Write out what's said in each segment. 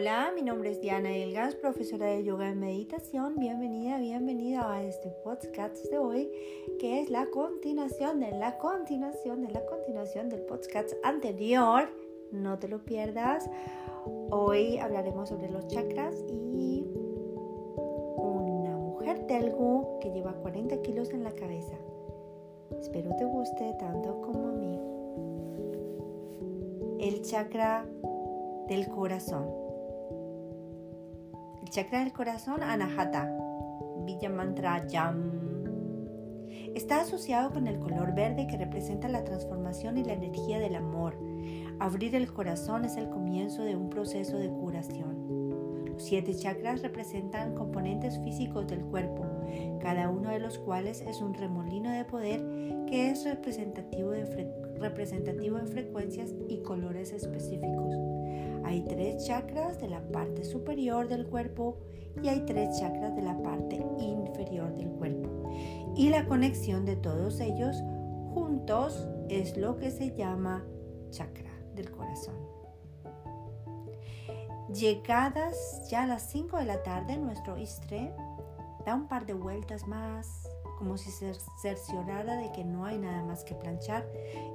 Hola, mi nombre es Diana Elgas, profesora de yoga y meditación. Bienvenida, bienvenida a este podcast de hoy, que es la continuación de la continuación de la continuación del podcast anterior. No te lo pierdas. Hoy hablaremos sobre los chakras y una mujer telgu que lleva 40 kilos en la cabeza. Espero te guste tanto como a mí. El chakra del corazón. Chakra del corazón, Anahata, Villa Mantra Yam. Está asociado con el color verde que representa la transformación y la energía del amor. Abrir el corazón es el comienzo de un proceso de curación. Los siete chakras representan componentes físicos del cuerpo, cada uno de los cuales es un remolino de poder que es representativo de, representativo de frecuencias y colores específicos. Hay tres chakras de la parte superior del cuerpo y hay tres chakras de la parte inferior del cuerpo. Y la conexión de todos ellos juntos es lo que se llama chakra del corazón. Llegadas ya a las 5 de la tarde, nuestro istre da un par de vueltas más, como si se cerciorara de que no hay nada más que planchar,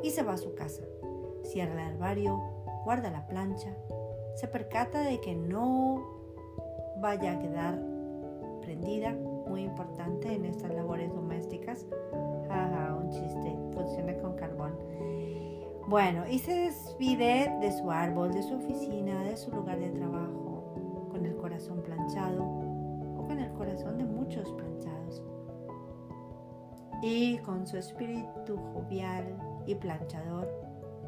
y se va a su casa. Cierra el armario, guarda la plancha, se percata de que no vaya a quedar prendida, muy importante en estas labores domésticas. Un chiste, funciona con carbón. Bueno, y se despide de su árbol, de su oficina, de su lugar de trabajo, con el corazón planchado o con el corazón de muchos planchados. Y con su espíritu jovial y planchador,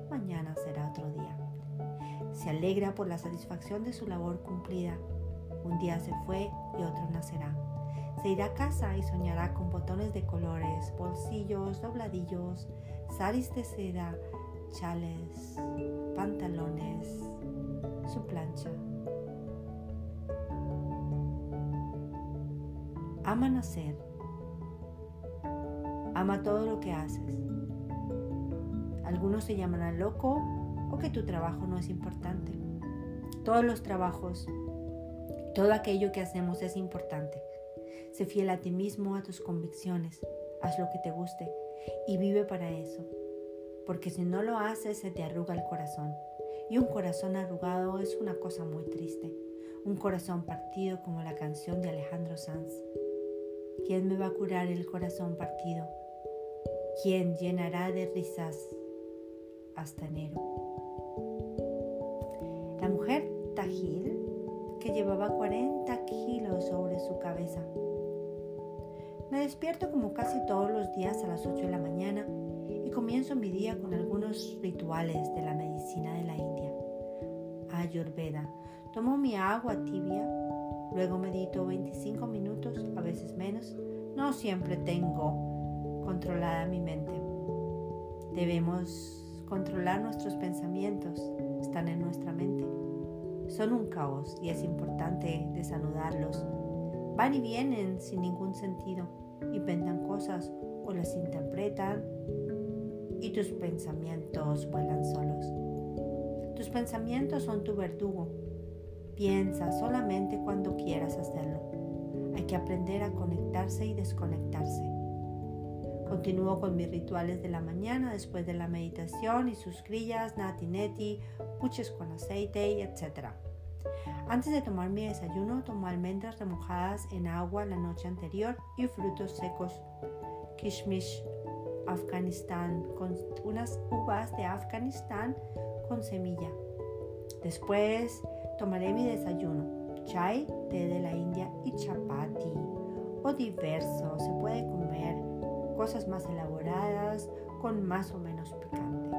mañana será otro día. Se alegra por la satisfacción de su labor cumplida. Un día se fue y otro nacerá. Se irá a casa y soñará con botones de colores, bolsillos, dobladillos, saris de seda, chales, pantalones, su plancha. Ama nacer. Ama todo lo que haces. Algunos se llamarán loco o que tu trabajo no es importante. Todos los trabajos, todo aquello que hacemos es importante. Sé fiel a ti mismo, a tus convicciones, haz lo que te guste y vive para eso. Porque si no lo haces se te arruga el corazón. Y un corazón arrugado es una cosa muy triste. Un corazón partido como la canción de Alejandro Sanz. ¿Quién me va a curar el corazón partido? ¿Quién llenará de risas hasta enero? La mujer Tajil, que llevaba 40 kilos sobre su cabeza. Me despierto como casi todos los días a las 8 de la mañana y comienzo mi día con algunos rituales de la medicina de la India. Ayurveda. Tomo mi agua tibia, luego medito 25 minutos, a veces menos. No siempre tengo controlada mi mente. Debemos controlar nuestros pensamientos, están en nuestra mente. Son un caos y es importante desanudarlos. Van y vienen sin ningún sentido, inventan cosas o las interpretan y tus pensamientos vuelan solos. Tus pensamientos son tu verdugo. Piensa solamente cuando quieras hacerlo. Hay que aprender a conectarse y desconectarse. Continúo con mis rituales de la mañana después de la meditación y sus grillas, nati neti, puches con aceite, etc. Antes de tomar mi desayuno, tomo almendras remojadas en agua la noche anterior y frutos secos, kishmish, Afganistán, con unas uvas de Afganistán con semilla. Después tomaré mi desayuno, chai, té de la India y chapati o diverso. Se puede comer cosas más elaboradas con más o menos picante.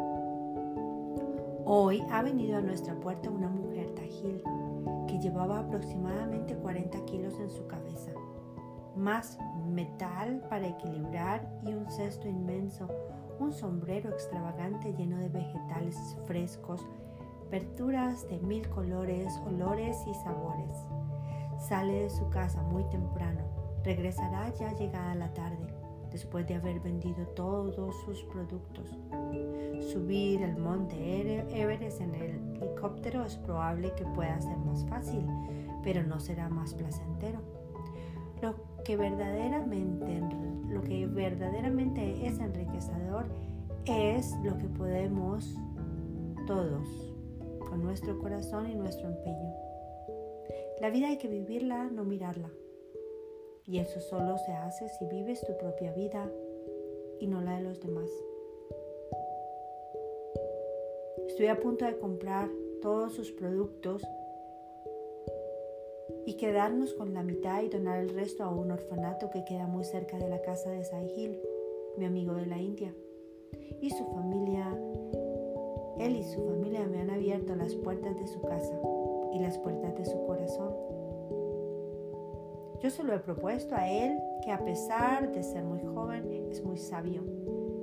Hoy ha venido a nuestra puerta una mujer tajil que llevaba aproximadamente 40 kilos en su cabeza, más metal para equilibrar y un cesto inmenso, un sombrero extravagante lleno de vegetales frescos, verduras de mil colores, olores y sabores. Sale de su casa muy temprano, regresará ya llegada la tarde después de haber vendido todos sus productos. Subir el monte Everest en el helicóptero es probable que pueda ser más fácil, pero no será más placentero. Lo que verdaderamente, lo que verdaderamente es enriquecedor es lo que podemos todos con nuestro corazón y nuestro empeño. La vida hay que vivirla, no mirarla. Y eso solo se hace si vives tu propia vida y no la de los demás. Estoy a punto de comprar todos sus productos y quedarnos con la mitad y donar el resto a un orfanato que queda muy cerca de la casa de Sahil, mi amigo de la India. Y su familia, él y su familia me han abierto las puertas de su casa y las puertas de su corazón. Yo se lo he propuesto a él que a pesar de ser muy joven es muy sabio.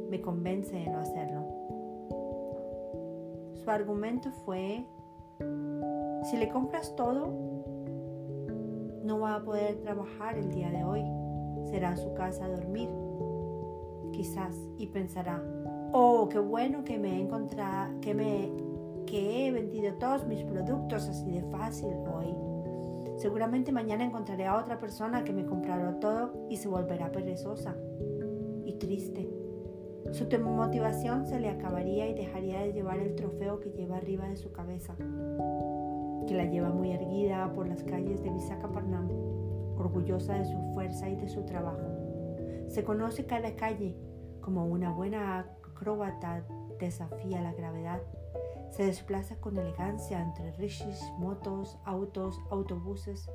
Me convence de no hacerlo. Su argumento fue, si le compras todo, no va a poder trabajar el día de hoy. Será su casa a dormir. Quizás y pensará, oh, qué bueno que me he encontrado, que me que he vendido todos mis productos así de fácil hoy. Seguramente mañana encontraré a otra persona que me comprará todo y se volverá perezosa y triste. Su motivación se le acabaría y dejaría de llevar el trofeo que lleva arriba de su cabeza, que la lleva muy erguida por las calles de Visakhapatnam, orgullosa de su fuerza y de su trabajo. Se conoce cada calle como una buena acróbata desafía la gravedad se desplaza con elegancia entre rishis, motos, autos, autobuses.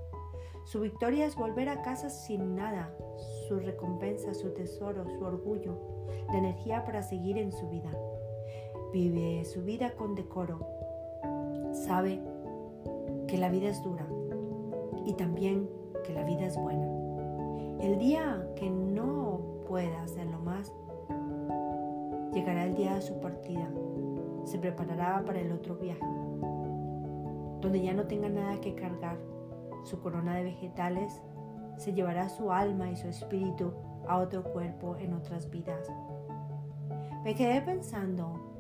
Su victoria es volver a casa sin nada, su recompensa, su tesoro, su orgullo, la energía para seguir en su vida. Vive su vida con decoro. Sabe que la vida es dura y también que la vida es buena. El día que no pueda hacerlo más, llegará el día de su partida se preparará para el otro viaje, donde ya no tenga nada que cargar. Su corona de vegetales se llevará su alma y su espíritu a otro cuerpo en otras vidas. Me quedé pensando,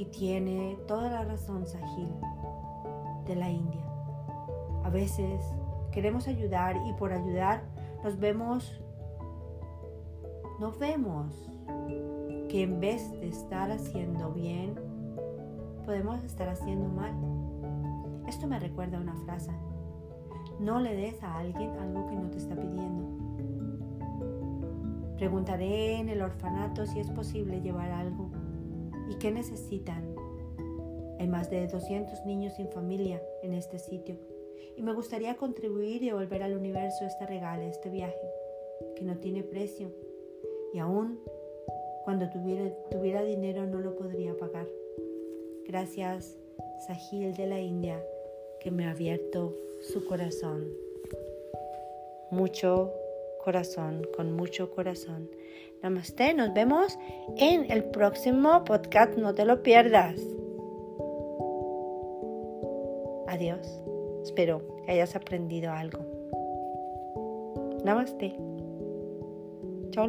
y tiene toda la razón Sahil, de la India. A veces queremos ayudar y por ayudar nos vemos, nos vemos que en vez de estar haciendo bien, podemos estar haciendo mal. Esto me recuerda una frase. No le des a alguien algo que no te está pidiendo. Preguntaré en el orfanato si es posible llevar algo y qué necesitan. Hay más de 200 niños sin familia en este sitio y me gustaría contribuir y devolver al universo este regalo, este viaje, que no tiene precio y aún cuando tuviera dinero no lo podría pagar. Gracias, Sahil de la India, que me ha abierto su corazón. Mucho corazón, con mucho corazón. Namaste, nos vemos en el próximo podcast, no te lo pierdas. Adiós, espero que hayas aprendido algo. Namaste. Chao,